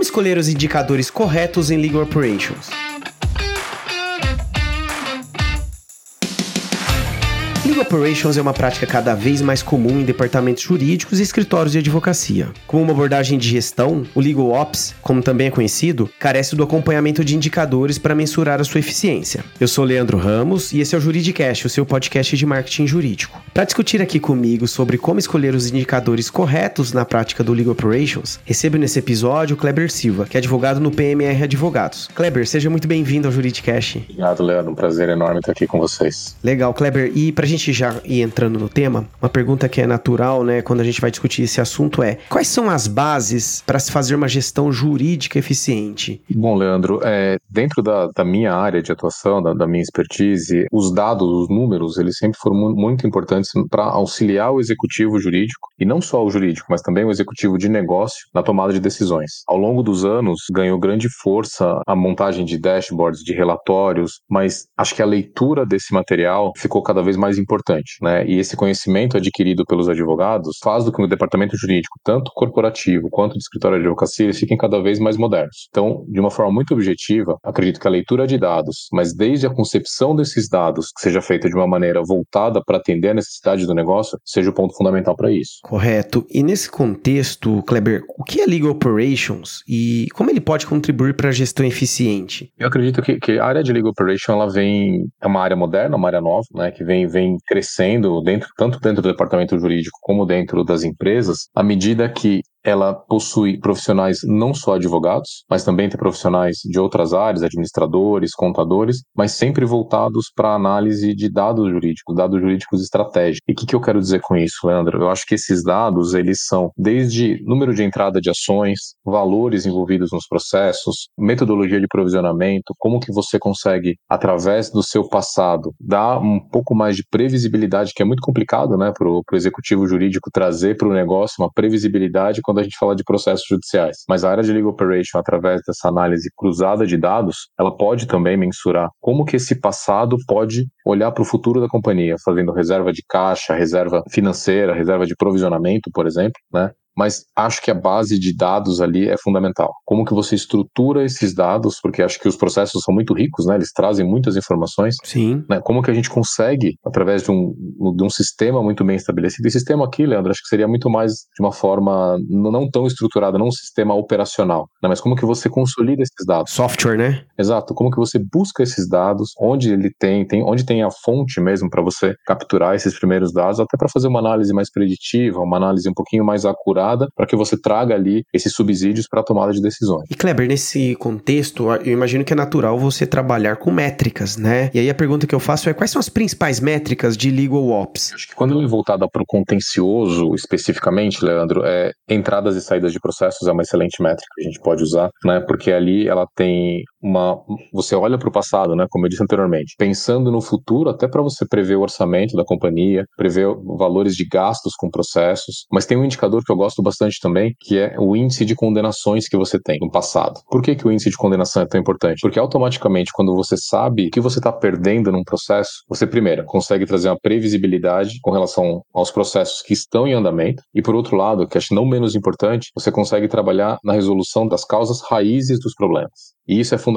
Como escolher os indicadores corretos em Legal Operations? Legal Operations é uma prática cada vez mais comum em departamentos jurídicos e escritórios de advocacia. Como uma abordagem de gestão, o Legal Ops, como também é conhecido, carece do acompanhamento de indicadores para mensurar a sua eficiência. Eu sou Leandro Ramos e esse é o Juridicast, o seu podcast de marketing jurídico. Para discutir aqui comigo sobre como escolher os indicadores corretos na prática do Legal Operations, recebo nesse episódio o Kleber Silva, que é advogado no PMR Advogados. Kleber, seja muito bem-vindo ao Juridicast. Obrigado, Leandro. Um prazer enorme estar aqui com vocês. Legal, Kleber. E pra gente gente já ir entrando no tema, uma pergunta que é natural, né, quando a gente vai discutir esse assunto é: quais são as bases para se fazer uma gestão jurídica eficiente? Bom, Leandro, é, dentro da, da, minha área de atuação, da, da, minha expertise, os dados, os números, eles sempre foram muito importantes para auxiliar o executivo jurídico, e não só o jurídico, mas também o executivo de negócio na tomada de decisões. Ao longo dos anos, ganhou grande força a montagem de dashboards, de relatórios, mas acho que a leitura desse material ficou cada vez mais importante, né? E esse conhecimento adquirido pelos advogados faz do que o departamento jurídico, tanto corporativo quanto de escritório de advocacia, fiquem cada vez mais modernos. Então, de uma forma muito objetiva, acredito que a leitura de dados, mas desde a concepção desses dados, que seja feita de uma maneira voltada para atender a necessidade do negócio, seja o ponto fundamental para isso. Correto. E nesse contexto, Kleber, o que é Legal Operations e como ele pode contribuir para a gestão eficiente? Eu acredito que, que, a área de Legal Operation ela vem é uma área moderna, uma área nova, né, que vem, vem crescendo dentro, tanto dentro do departamento jurídico como dentro das empresas, à medida que ela possui profissionais não só advogados, mas também tem profissionais de outras áreas, administradores, contadores, mas sempre voltados para a análise de dados jurídicos, dados jurídicos estratégicos. E o que, que eu quero dizer com isso, Leandro? Eu acho que esses dados, eles são desde número de entrada de ações, valores envolvidos nos processos, metodologia de provisionamento, como que você consegue, através do seu passado, dar um pouco mais de previsibilidade, que é muito complicado, né, para o executivo jurídico trazer para o negócio uma previsibilidade quando a gente fala de processos judiciais. Mas a área de legal operation, através dessa análise cruzada de dados, ela pode também mensurar como que esse passado pode olhar para o futuro da companhia, fazendo reserva de caixa, reserva financeira, reserva de provisionamento, por exemplo, né? Mas acho que a base de dados ali é fundamental. Como que você estrutura esses dados, porque acho que os processos são muito ricos, né? Eles trazem muitas informações. Sim. Né? Como que a gente consegue, através de um, de um sistema muito bem estabelecido, e sistema aqui, Leandro, acho que seria muito mais de uma forma não tão estruturada, não um sistema operacional, né? mas como que você consolida esses dados? Software, né? Exato. Como que você busca esses dados, onde ele tem, tem onde tem a fonte mesmo para você capturar esses primeiros dados, até para fazer uma análise mais preditiva, uma análise um pouquinho mais acurada para que você traga ali esses subsídios para a tomada de decisões. E Kleber, nesse contexto, eu imagino que é natural você trabalhar com métricas, né? E aí a pergunta que eu faço é quais são as principais métricas de Legal Ops? Acho que quando ela é voltada para o contencioso especificamente, Leandro, é entradas e saídas de processos é uma excelente métrica que a gente pode usar, né? Porque ali ela tem uma você olha para o passado, né, como eu disse anteriormente, pensando no futuro até para você prever o orçamento da companhia, prever valores de gastos com processos, mas tem um indicador que eu gosto bastante também, que é o índice de condenações que você tem no passado. Por que, que o índice de condenação é tão importante? Porque automaticamente, quando você sabe o que você está perdendo num processo, você, primeiro, consegue trazer uma previsibilidade com relação aos processos que estão em andamento, e por outro lado, que acho não menos importante, você consegue trabalhar na resolução das causas raízes dos problemas. E isso é fundamental.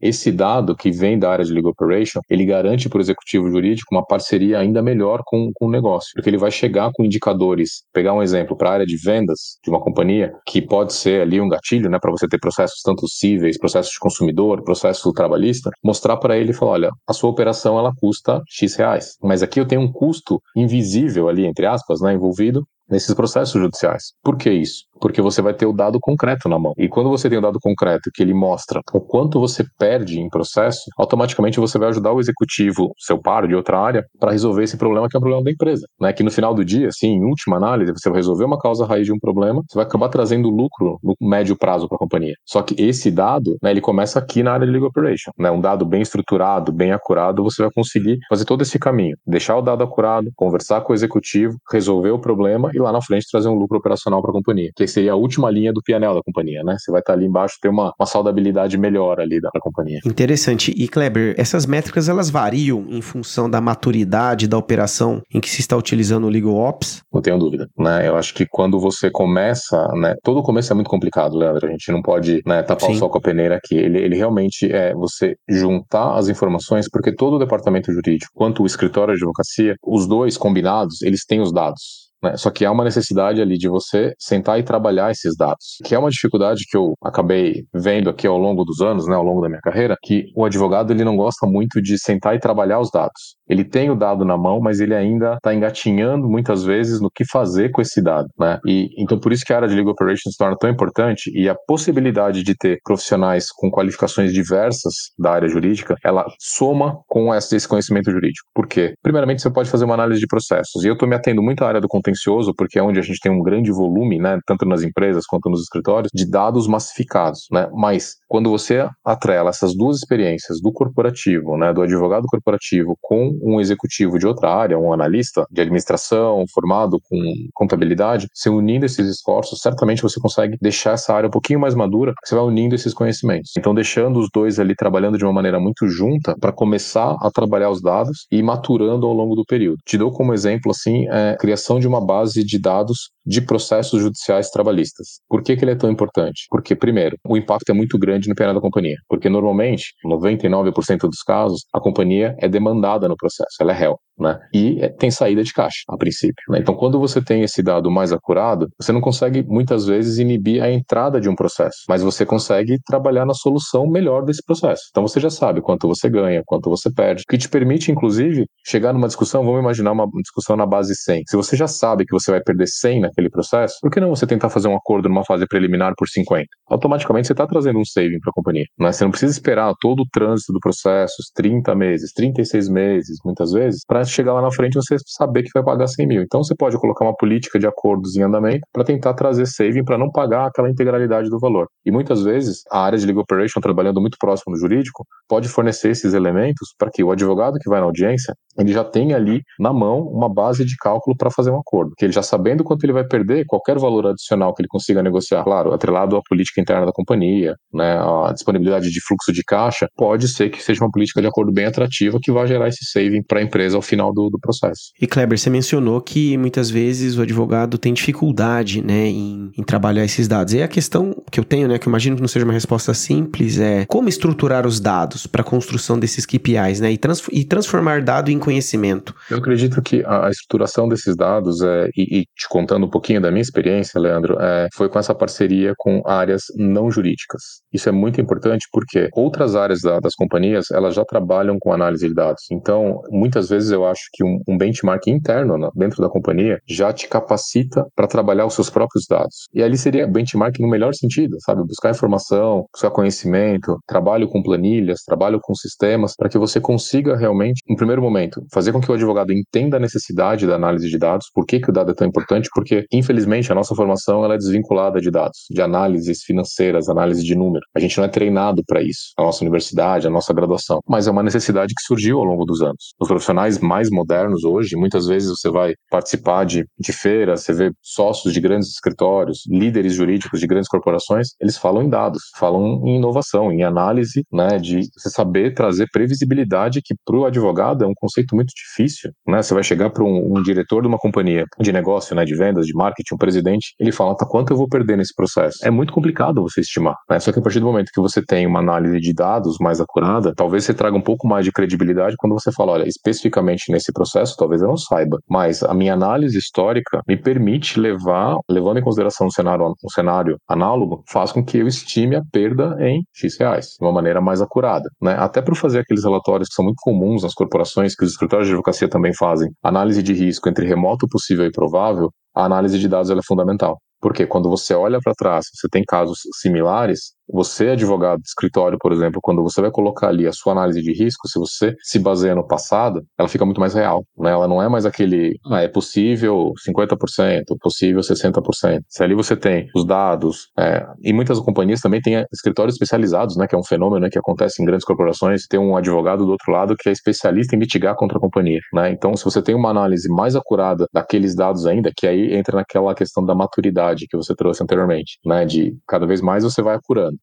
Esse dado que vem da área de legal operation, ele garante para o executivo jurídico uma parceria ainda melhor com, com o negócio, porque ele vai chegar com indicadores. Pegar um exemplo para a área de vendas de uma companhia, que pode ser ali um gatilho, né, para você ter processos tanto cíveis, processos de consumidor, processo trabalhista, mostrar para ele e falar, olha, a sua operação ela custa X reais, mas aqui eu tenho um custo invisível ali, entre aspas, né, envolvido, nesses processos judiciais. Por que isso? Porque você vai ter o dado concreto na mão. E quando você tem o dado concreto que ele mostra o quanto você perde em processo, automaticamente você vai ajudar o executivo, seu par de outra área, para resolver esse problema que é o problema da empresa. Né? Que no final do dia, assim, em última análise, você vai resolver uma causa raiz de um problema, você vai acabar trazendo lucro no médio prazo para a companhia. Só que esse dado, né, ele começa aqui na área de legal operation. Né? Um dado bem estruturado, bem acurado, você vai conseguir fazer todo esse caminho. Deixar o dado acurado, conversar com o executivo, resolver o problema e lá na frente trazer um lucro operacional para a companhia, que seria a última linha do PNL da companhia, né? Você vai estar ali embaixo ter uma, uma saudabilidade melhor ali da, da companhia. Interessante. E Kleber, essas métricas elas variam em função da maturidade da operação em que se está utilizando o Legal Ops? Não tenho dúvida, né? Eu acho que quando você começa, né? Todo começo é muito complicado, Leandro. A gente não pode né, tapar Sim. o sol com a peneira aqui. Ele, ele realmente é você juntar as informações, porque todo o departamento jurídico, quanto o escritório de advocacia, os dois combinados, eles têm os dados. Né? Só que há uma necessidade ali de você sentar e trabalhar esses dados, que é uma dificuldade que eu acabei vendo aqui ao longo dos anos, né, ao longo da minha carreira, que o advogado ele não gosta muito de sentar e trabalhar os dados. Ele tem o dado na mão, mas ele ainda está engatinhando muitas vezes no que fazer com esse dado, né? E então por isso que a área de legal operations se torna tão importante e a possibilidade de ter profissionais com qualificações diversas da área jurídica, ela soma com esse conhecimento jurídico. Por quê? Primeiramente, você pode fazer uma análise de processos. E eu estou me atendo muito à área do conteúdo porque é onde a gente tem um grande volume, né, tanto nas empresas quanto nos escritórios, de dados massificados, né? Mas quando você atrela essas duas experiências do corporativo, né, do advogado corporativo com um executivo de outra área, um analista de administração formado com contabilidade, se unindo esses esforços, certamente você consegue deixar essa área um pouquinho mais madura, você vai unindo esses conhecimentos. Então, deixando os dois ali trabalhando de uma maneira muito junta para começar a trabalhar os dados e maturando ao longo do período. Te dou como exemplo assim, é, a criação de uma base de dados de processos judiciais trabalhistas. Por que, que ele é tão importante? Porque, primeiro, o impacto é muito grande no PNL da companhia. Porque, normalmente, 99% dos casos, a companhia é demandada no processo, ela é réu. Né? E é, tem saída de caixa, a princípio. Né? Então, quando você tem esse dado mais acurado, você não consegue, muitas vezes, inibir a entrada de um processo, mas você consegue trabalhar na solução melhor desse processo. Então, você já sabe quanto você ganha, quanto você perde, o que te permite, inclusive, chegar numa discussão, vamos imaginar uma discussão na base 100. Se você já sabe que você vai perder 100 naquele processo, por que não você tentar fazer um acordo numa fase preliminar por 50? Automaticamente, você está trazendo um saving para a companhia. Né? Você não precisa esperar todo o trânsito do processo, 30 meses, 36 meses, muitas vezes, para chegar lá na frente você saber que vai pagar 100 mil. Então você pode colocar uma política de acordos em andamento para tentar trazer saving para não pagar aquela integralidade do valor. E muitas vezes a área de legal operation, trabalhando muito próximo do jurídico, pode fornecer esses elementos para que o advogado que vai na audiência ele já tenha ali na mão uma base de cálculo para fazer um acordo. Que ele já sabendo quanto ele vai perder, qualquer valor adicional que ele consiga negociar, claro, atrelado à política interna da companhia, né, a disponibilidade de fluxo de caixa, pode ser que seja uma política de acordo bem atrativa que vai gerar esse saving para a empresa ao final do, do processo. E Kleber, você mencionou que muitas vezes o advogado tem dificuldade, né, em, em trabalhar esses dados. E a questão que eu tenho, né, que eu imagino que não seja uma resposta simples, é como estruturar os dados para a construção desses KPIs, né, e, trans e, transformar dado em conhecimento. Eu acredito que a, estruturação desses dados, é, e, e, te contando pouquinho da minha experiência, Leandro, é, foi com essa parceria com áreas não jurídicas. Isso é muito importante porque outras áreas da, das companhias, elas já trabalham com análise de dados. Então, muitas vezes eu acho que um, um benchmark interno né, dentro da companhia já te capacita para trabalhar os seus próprios dados. E ali seria benchmark no melhor sentido, sabe? Buscar informação, buscar conhecimento, trabalho com planilhas, trabalho com sistemas, para que você consiga realmente, em primeiro momento, fazer com que o advogado entenda a necessidade da análise de dados, por que, que o dado é tão importante, porque, infelizmente, a nossa formação ela é desvinculada de dados, de análises financeiras, análise de número. A gente não é treinado para isso, a nossa universidade, a nossa graduação. Mas é uma necessidade que surgiu ao longo dos anos. Os profissionais mais modernos hoje, muitas vezes você vai participar de, de feiras, você vê sócios de grandes escritórios, líderes jurídicos de grandes corporações, eles falam em dados, falam em inovação, em análise, né, de você saber trazer previsibilidade que para o advogado é um conceito muito difícil, né? Você vai chegar para um, um, diretor de uma companhia de negócio, né, de vendas, de marketing, um presidente, ele fala, tá, quanto eu vou perder nesse processo? É muito complicado você estimar, né? Só que a partir do momento que você tem uma análise de dados mais acurada, talvez você traga um pouco mais de credibilidade quando você fala, olha, especificamente nesse processo, talvez eu não saiba, mas a minha análise histórica me permite levar, levando em consideração um cenário, um cenário análogo, faz com que eu estime a perda em X reais, de uma maneira mais acurada, né? Até para fazer aqueles relatórios que são muito comuns nas corporações, que os escritórios de advocacia também fazem, análise de risco entre remoto, possível e provável, a análise de dados é fundamental. Porque quando você olha para trás, você tem casos similares, você, advogado de escritório, por exemplo, quando você vai colocar ali a sua análise de risco, se você se baseia no passado, ela fica muito mais real, né? Ela não é mais aquele, ah, é possível 50%, possível 60%. Se ali você tem os dados, é, e muitas companhias também têm escritórios especializados, né? Que é um fenômeno né, que acontece em grandes corporações, tem um advogado do outro lado que é especialista em mitigar contra a companhia, né? Então, se você tem uma análise mais acurada daqueles dados ainda, que aí entra naquela questão da maturidade que você trouxe anteriormente, né? De cada vez mais você vai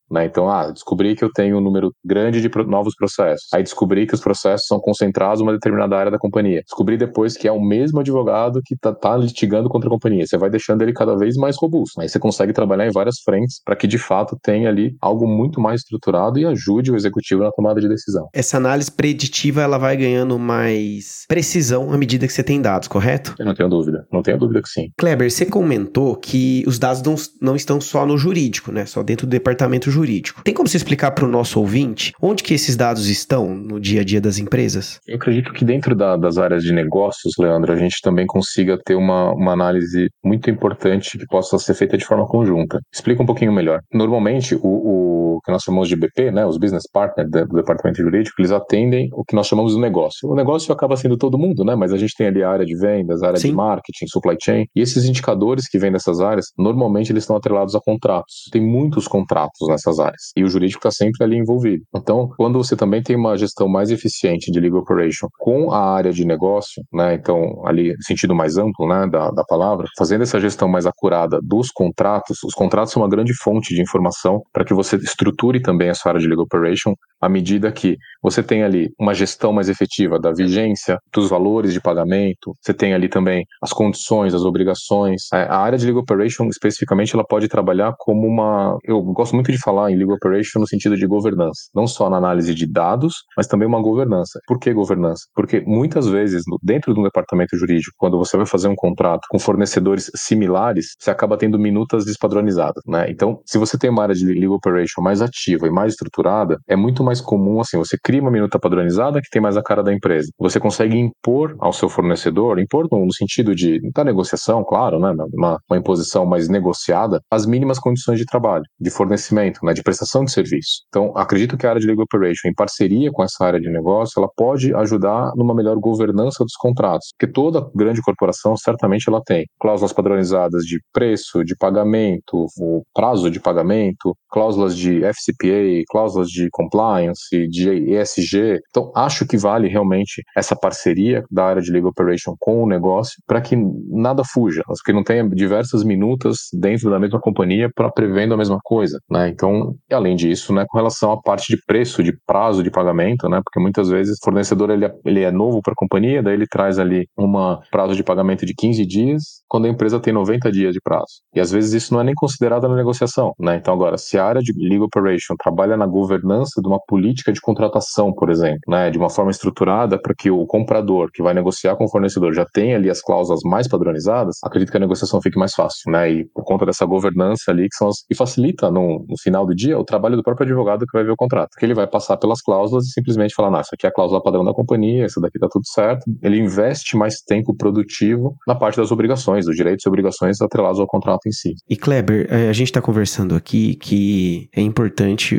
né? Então, ah, descobri que eu tenho um número grande de novos processos. Aí descobri que os processos são concentrados em uma determinada área da companhia. Descobri depois que é o mesmo advogado que tá, tá litigando contra a companhia. Você vai deixando ele cada vez mais robusto. Aí você consegue trabalhar em várias frentes para que de fato tenha ali algo muito mais estruturado e ajude o executivo na tomada de decisão. Essa análise preditiva ela vai ganhando mais precisão à medida que você tem dados, correto? Eu não tenho dúvida. Não tenho dúvida que sim. Kleber, você comentou que os dados não, não estão só no jurídico, né? Só dentro do departamento jurídico. Tem como você explicar para o nosso ouvinte onde que esses dados estão no dia a dia das empresas? Eu acredito que dentro da, das áreas de negócios, Leandro, a gente também consiga ter uma, uma análise muito importante que possa ser feita de forma conjunta. Explica um pouquinho melhor. Normalmente, o, o que nós chamamos de BP, né, os business partners do departamento jurídico, eles atendem o que nós chamamos de negócio. O negócio acaba sendo todo mundo, né? Mas a gente tem ali a área de vendas, a área Sim. de marketing, supply chain, e esses indicadores que vêm dessas áreas, normalmente eles estão atrelados a contratos. Tem muitos contratos nessas áreas. E o jurídico está sempre ali envolvido. Então, quando você também tem uma gestão mais eficiente de legal operation com a área de negócio, né? Então, ali, sentido mais amplo, né, da, da palavra, fazendo essa gestão mais acurada dos contratos, os contratos são uma grande fonte de informação para que você estruture também a sua área de legal operation à medida que você tem ali uma gestão mais efetiva da vigência, dos valores de pagamento, você tem ali também as condições, as obrigações. É, a área de legal operation, especificamente, ela pode trabalhar como uma. Eu gosto muito de falar em legal operation no sentido de governança, não só na análise de dados, mas também uma governança. Por que governança? Porque muitas vezes, dentro de um departamento jurídico, quando você vai fazer um contrato com fornecedores similares, você acaba tendo minutas despadronizadas, né? Então, se você tem uma área de legal operation mais ativa e mais estruturada, é muito mais comum assim, você cria uma minuta padronizada que tem mais a cara da empresa. Você consegue impor ao seu fornecedor, impor no sentido de da negociação, claro, né, uma, uma imposição mais negociada, as mínimas condições de trabalho, de fornecimento, né, de prestação de serviço. Então, acredito que a área de legal operation, em parceria com essa área de negócio, ela pode ajudar numa melhor governança dos contratos, porque toda grande corporação certamente ela tem cláusulas padronizadas de preço, de pagamento, o prazo de pagamento, cláusulas de FCPA, cláusulas de compliance, de ESG. Então, acho que vale realmente essa parceria da área de legal operation com o negócio para que nada fuja, que não tenha diversas minutas dentro da mesma companhia para prevendo a mesma coisa, né? Então, além disso, né, com relação à parte de preço, de prazo de pagamento, né? Porque muitas vezes o fornecedor ele é, ele é novo para a companhia, daí ele traz ali um prazo de pagamento de 15 dias, quando a empresa tem 90 dias de prazo. E às vezes isso não é nem considerado na negociação, né? Então agora, se a área de legal operation trabalha na governança de uma política de contratação, por exemplo, né, de uma forma estruturada para que o comprador que vai negociar com o fornecedor já tenha ali as cláusulas mais padronizadas, acredito que a negociação fique mais fácil, né? E por conta dessa governança ali que são as, e facilita no, no final do dia o trabalho do próprio advogado que vai ver o contrato, que ele vai passar pelas cláusulas e simplesmente falar, não, isso aqui é a cláusula padrão da companhia, isso daqui tá tudo certo. Ele investe mais tempo produtivo na parte das obrigações, dos direitos e obrigações atrelados ao contrato em si. E Kleber, é, a gente está conversando aqui que é importante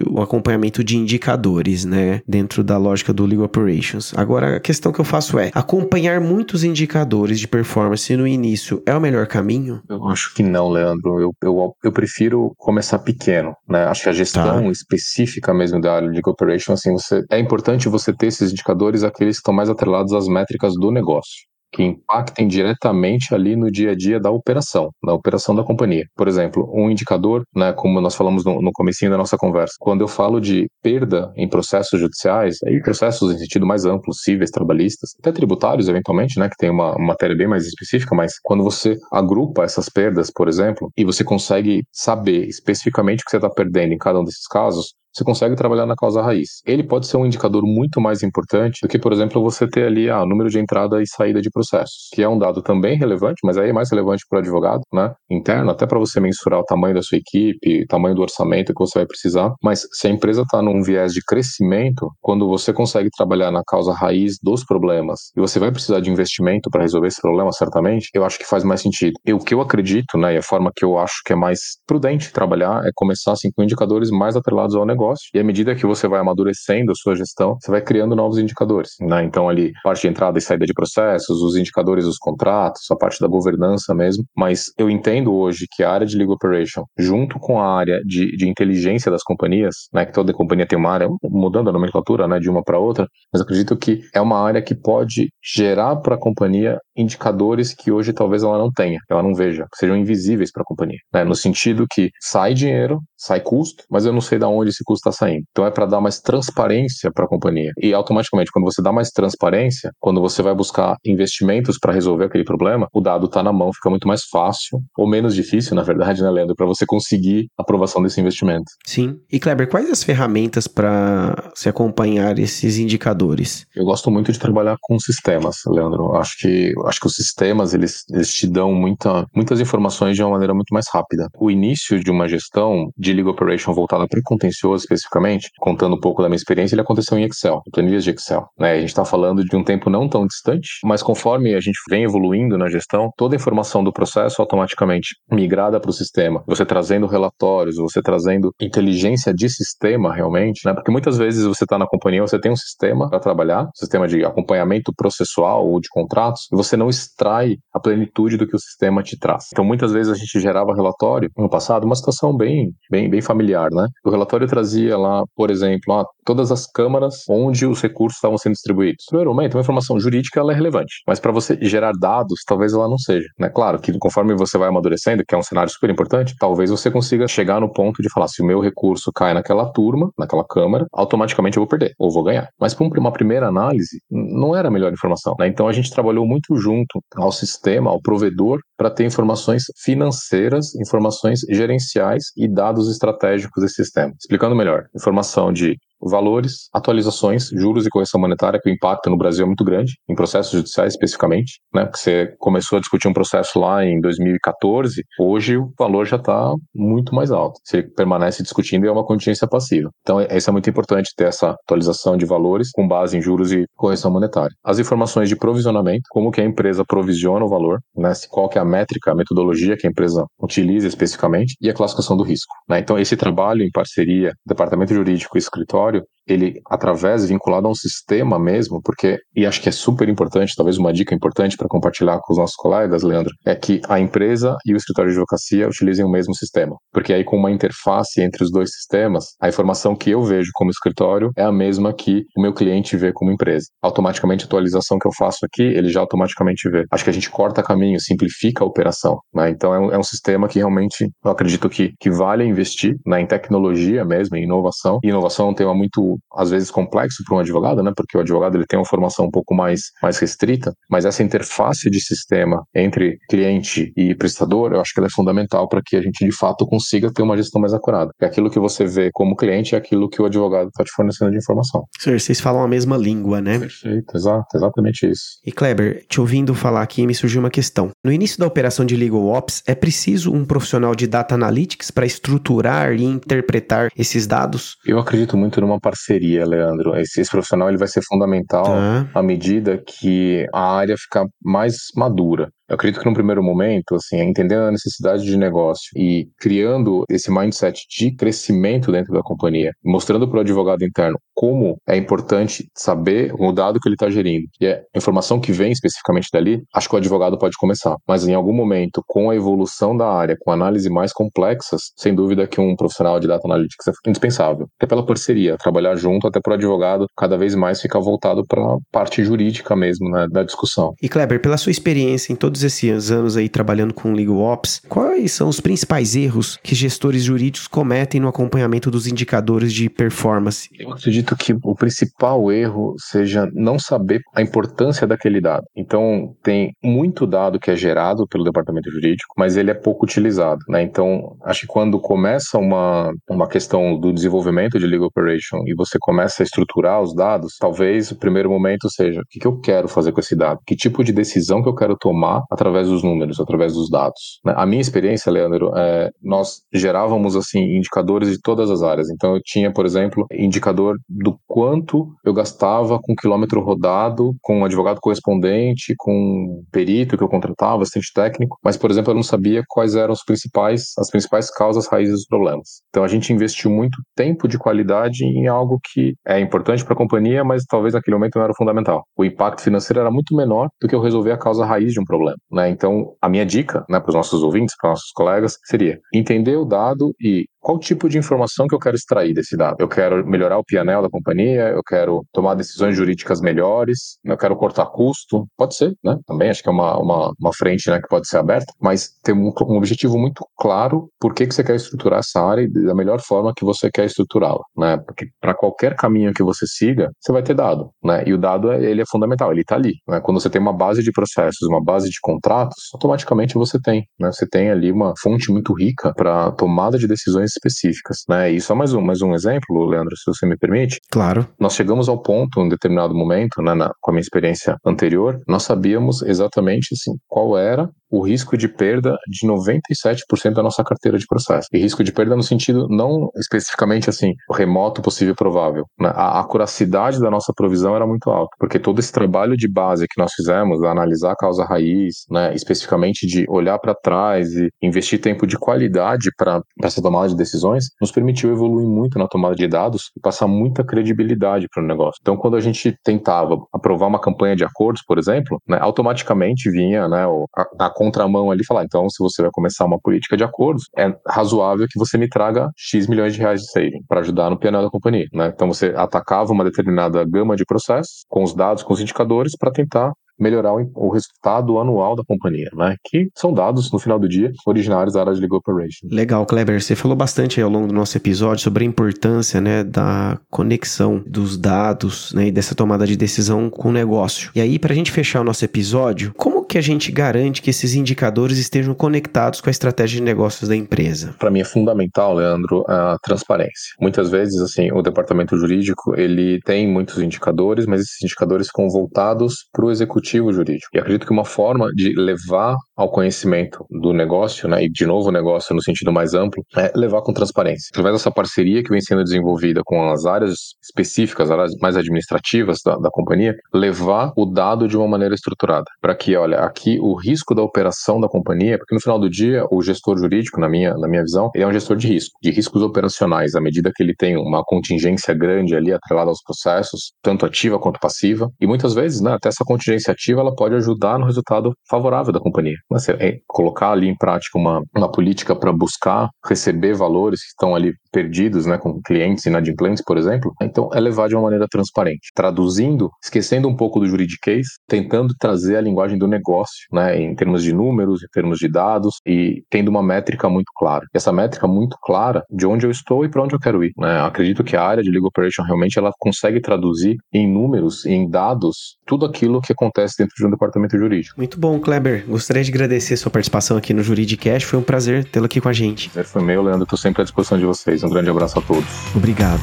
o acompanhamento de indicadores, né, dentro da lógica do Legal Operations. Agora, a questão que eu faço é, acompanhar muitos indicadores de performance no início é o melhor caminho? Eu acho que não, Leandro. Eu, eu, eu prefiro começar pequeno, né? Acho que a gestão tá. específica mesmo da área de Legal Operations, assim, você, é importante você ter esses indicadores, aqueles que estão mais atrelados às métricas do negócio que impactem diretamente ali no dia a dia da operação, da operação da companhia. Por exemplo, um indicador, né, como nós falamos no, no comecinho da nossa conversa, quando eu falo de perda em processos judiciais, aí processos em sentido mais amplo, cíveis, trabalhistas, até tributários eventualmente, né, que tem uma, uma matéria bem mais específica, mas quando você agrupa essas perdas, por exemplo, e você consegue saber especificamente o que você está perdendo em cada um desses casos, você consegue trabalhar na causa raiz. Ele pode ser um indicador muito mais importante do que, por exemplo, você ter ali ah, o número de entrada e saída de processos, que é um dado também relevante, mas aí é mais relevante para o advogado, né, interno, até para você mensurar o tamanho da sua equipe, o tamanho do orçamento que você vai precisar. Mas se a empresa está num viés de crescimento, quando você consegue trabalhar na causa raiz dos problemas e você vai precisar de investimento para resolver esse problema, certamente, eu acho que faz mais sentido. E o que eu acredito, né, e a forma que eu acho que é mais prudente trabalhar é começar assim com indicadores mais atrelados ao negócio. E à medida que você vai amadurecendo a sua gestão, você vai criando novos indicadores, né? Então ali, parte de entrada e saída de processos, os indicadores dos contratos, a parte da governança mesmo. Mas eu entendo hoje que a área de legal operation, junto com a área de, de inteligência das companhias, né, que toda companhia tem uma área, mudando a nomenclatura, né, de uma para outra, mas acredito que é uma área que pode gerar para a companhia indicadores que hoje talvez ela não tenha, ela não veja, que sejam invisíveis para a companhia, né, no sentido que sai dinheiro, sai custo, mas eu não sei de onde esse custo está saindo. Então é para dar mais transparência para a companhia. E automaticamente, quando você dá mais transparência, quando você vai buscar investimentos para resolver aquele problema, o dado está na mão, fica muito mais fácil, ou menos difícil, na verdade, né, Leandro, para você conseguir a aprovação desse investimento. Sim. E Kleber, quais as ferramentas para se acompanhar esses indicadores? Eu gosto muito de trabalhar com sistemas, Leandro. Acho que acho que os sistemas eles, eles te dão muita, muitas informações de uma maneira muito mais rápida. O início de uma gestão de legal operation voltada para contencioso especificamente, contando um pouco da minha experiência, ele aconteceu em Excel, em planilhas de Excel. Né? A gente está falando de um tempo não tão distante, mas conforme a gente vem evoluindo na gestão, toda a informação do processo automaticamente migrada para o sistema. Você trazendo relatórios, você trazendo inteligência de sistema realmente, né? Porque muitas vezes você está na companhia, você tem um sistema para trabalhar, sistema de acompanhamento processual ou de contratos, e você não extrai a plenitude do que o sistema te traz. Então muitas vezes a gente gerava relatório no passado, uma situação bem, bem, bem familiar, né? O relatório trazia lá, por exemplo, ah, todas as câmaras onde os recursos estavam sendo distribuídos. Primeiro momento, uma informação jurídica ela é relevante, mas para você gerar dados, talvez ela não seja. Né? Claro que conforme você vai amadurecendo, que é um cenário super importante, talvez você consiga chegar no ponto de falar: se o meu recurso cai naquela turma, naquela câmara, automaticamente eu vou perder ou vou ganhar. Mas para uma primeira análise, não era a melhor informação. Né? Então a gente trabalhou muito junto ao sistema, ao provedor, para ter informações financeiras, informações gerenciais e dados estratégicos desse sistema. Explicando melhor, informação de valores, atualizações, juros e correção monetária, que o impacto no Brasil é muito grande, em processos judiciais especificamente, né? Porque você começou a discutir um processo lá em 2014, hoje o valor já está muito mais alto. Ele permanece discutindo, é uma contingência passiva. Então, é, isso é muito importante ter essa atualização de valores com base em juros e correção monetária. As informações de provisionamento, como que a empresa provisiona o valor, né? Qual que é a métrica, a metodologia que a empresa utiliza especificamente e a classificação do risco. Né? Então, esse trabalho em parceria, departamento jurídico e escritório, escritório ele através vinculado a um sistema mesmo, porque e acho que é super importante, talvez uma dica importante para compartilhar com os nossos colegas, Leandro, é que a empresa e o escritório de advocacia utilizem o mesmo sistema, porque aí com uma interface entre os dois sistemas, a informação que eu vejo como escritório é a mesma que o meu cliente vê como empresa. Automaticamente a atualização que eu faço aqui, ele já automaticamente vê. Acho que a gente corta caminho, simplifica a operação, né? Então é um, é um sistema que realmente eu acredito que, que vale investir né, em tecnologia mesmo, em inovação. E inovação tem uma muito, às vezes, complexo para um advogado, né? Porque o advogado ele tem uma formação um pouco mais, mais restrita, mas essa interface de sistema entre cliente e prestador, eu acho que ela é fundamental para que a gente, de fato, consiga ter uma gestão mais acurada. Porque aquilo que você vê como cliente é aquilo que o advogado está te fornecendo de informação. Senhor, vocês falam a mesma língua, né? Perfeito, exato, exatamente isso. E Kleber, te ouvindo falar aqui, me surgiu uma questão. No início da operação de Legal Ops, é preciso um profissional de Data Analytics para estruturar e interpretar esses dados? Eu acredito muito numa uma parceria, Leandro. Esse, esse profissional ele vai ser fundamental tá. à medida que a área ficar mais madura. Eu acredito que no primeiro momento, assim, entendendo a necessidade de negócio e criando esse mindset de crescimento dentro da companhia, mostrando para o advogado interno como é importante saber o dado que ele está gerindo e é a informação que vem especificamente dali, acho que o advogado pode começar. Mas em algum momento, com a evolução da área, com análise mais complexas, sem dúvida que um profissional de data analytics é indispensável. Até pela parceria, trabalhar junto, até para o advogado cada vez mais ficar voltado para a parte jurídica mesmo né, da discussão. E Kleber, pela sua experiência em todos todos esses anos aí trabalhando com Legal Ops, quais são os principais erros que gestores jurídicos cometem no acompanhamento dos indicadores de performance? Eu acredito que o principal erro seja não saber a importância daquele dado. Então, tem muito dado que é gerado pelo departamento jurídico, mas ele é pouco utilizado, né? Então, acho que quando começa uma, uma questão do desenvolvimento de legal operation e você começa a estruturar os dados, talvez o primeiro momento seja o que, que eu quero fazer com esse dado, que tipo de decisão que eu quero tomar através dos números, através dos dados. Né? A minha experiência, Leandro, é, nós gerávamos assim indicadores de todas as áreas. Então, eu tinha, por exemplo, indicador do quanto eu gastava com quilômetro rodado, com advogado correspondente, com perito que eu contratava, assistente técnico, mas, por exemplo, eu não sabia quais eram os principais, as principais causas raízes dos problemas. Então, a gente investiu muito tempo de qualidade em algo que é importante para a companhia, mas talvez naquele momento não era fundamental. O impacto financeiro era muito menor do que eu resolver a causa raiz de um problema. Né? Então, a minha dica né, para os nossos ouvintes, para os nossos colegas, seria entender o dado e qual tipo de informação que eu quero extrair desse dado? Eu quero melhorar o PNL da companhia, eu quero tomar decisões jurídicas melhores, eu quero cortar custo, pode ser, né? Também acho que é uma, uma, uma frente né, que pode ser aberta, mas ter um, um objetivo muito claro por que, que você quer estruturar essa área da melhor forma que você quer estruturá-la, né? Porque para qualquer caminho que você siga, você vai ter dado, né? E o dado, ele é fundamental, ele está ali, né? Quando você tem uma base de processos, uma base de contratos, automaticamente você tem, né? Você tem ali uma fonte muito rica para tomada de decisões específicas, né? E só mais um, mais um exemplo, Leandro, se você me permite. Claro. Nós chegamos ao ponto, em determinado momento, né, na, com a minha experiência anterior, nós sabíamos exatamente assim, qual era o risco de perda de 97% da nossa carteira de processo. E risco de perda no sentido não especificamente assim, remoto, possível, provável. Né? A acuracidade da nossa provisão era muito alta, porque todo esse trabalho de base que nós fizemos, analisar a causa raiz, né, especificamente de olhar para trás e investir tempo de qualidade para essa tomada de decisões, nos permitiu evoluir muito na tomada de dados e passar muita credibilidade para o negócio. Então, quando a gente tentava aprovar uma campanha de acordos, por exemplo, né, automaticamente vinha né, a, a contramão ali falar, então, se você vai começar uma política de acordos, é razoável que você me traga X milhões de reais de saving para ajudar no PNL da companhia, né? Então, você atacava uma determinada gama de processos com os dados, com os indicadores para tentar melhorar o, resultado anual da companhia, né? Que são dados, no final do dia, originários da área de legal operation. Legal, Kleber. Você falou bastante ao longo do nosso episódio sobre a importância, né, da conexão dos dados, né, e dessa tomada de decisão com o negócio. E aí, para a gente fechar o nosso episódio, como que a gente garante que esses indicadores estejam conectados com a estratégia de negócios da empresa? Para mim é fundamental, Leandro, a transparência. Muitas vezes, assim, o departamento jurídico, ele tem muitos indicadores, mas esses indicadores ficam voltados para o executivo jurídico. E acredito que uma forma de levar ao conhecimento do negócio, né, e de novo o negócio no sentido mais amplo, é levar com transparência. Através dessa parceria que vem sendo desenvolvida com as áreas específicas, as áreas mais administrativas da, da companhia, levar o dado de uma maneira estruturada. Para que, olha, aqui o risco da operação da companhia, porque no final do dia, o gestor jurídico, na minha, na minha visão, ele é um gestor de risco, de riscos operacionais, à medida que ele tem uma contingência grande ali atrelada aos processos, tanto ativa quanto passiva. E muitas vezes, né, até essa contingência ativa, ela pode ajudar no resultado favorável da companhia. Você é, colocar ali em prática uma, uma política para buscar receber valores que estão ali perdidos, né, com clientes inadimplentes, por exemplo, então é levar de uma maneira transparente, traduzindo, esquecendo um pouco do juridiquês, tentando trazer a linguagem do negócio, né, em termos de números, em termos de dados e tendo uma métrica muito clara. E essa métrica muito clara de onde eu estou e para onde eu quero ir. Né? Acredito que a área de legal operation realmente ela consegue traduzir em números, em dados, tudo aquilo que acontece dentro de um departamento jurídico. Muito bom, Kleber. Gostaria de agradecer a sua participação aqui no Juridicast. Foi um prazer tê-lo aqui com a gente. É, foi meu, Leandro. Estou sempre à disposição de vocês. Um grande abraço a todos. Obrigado.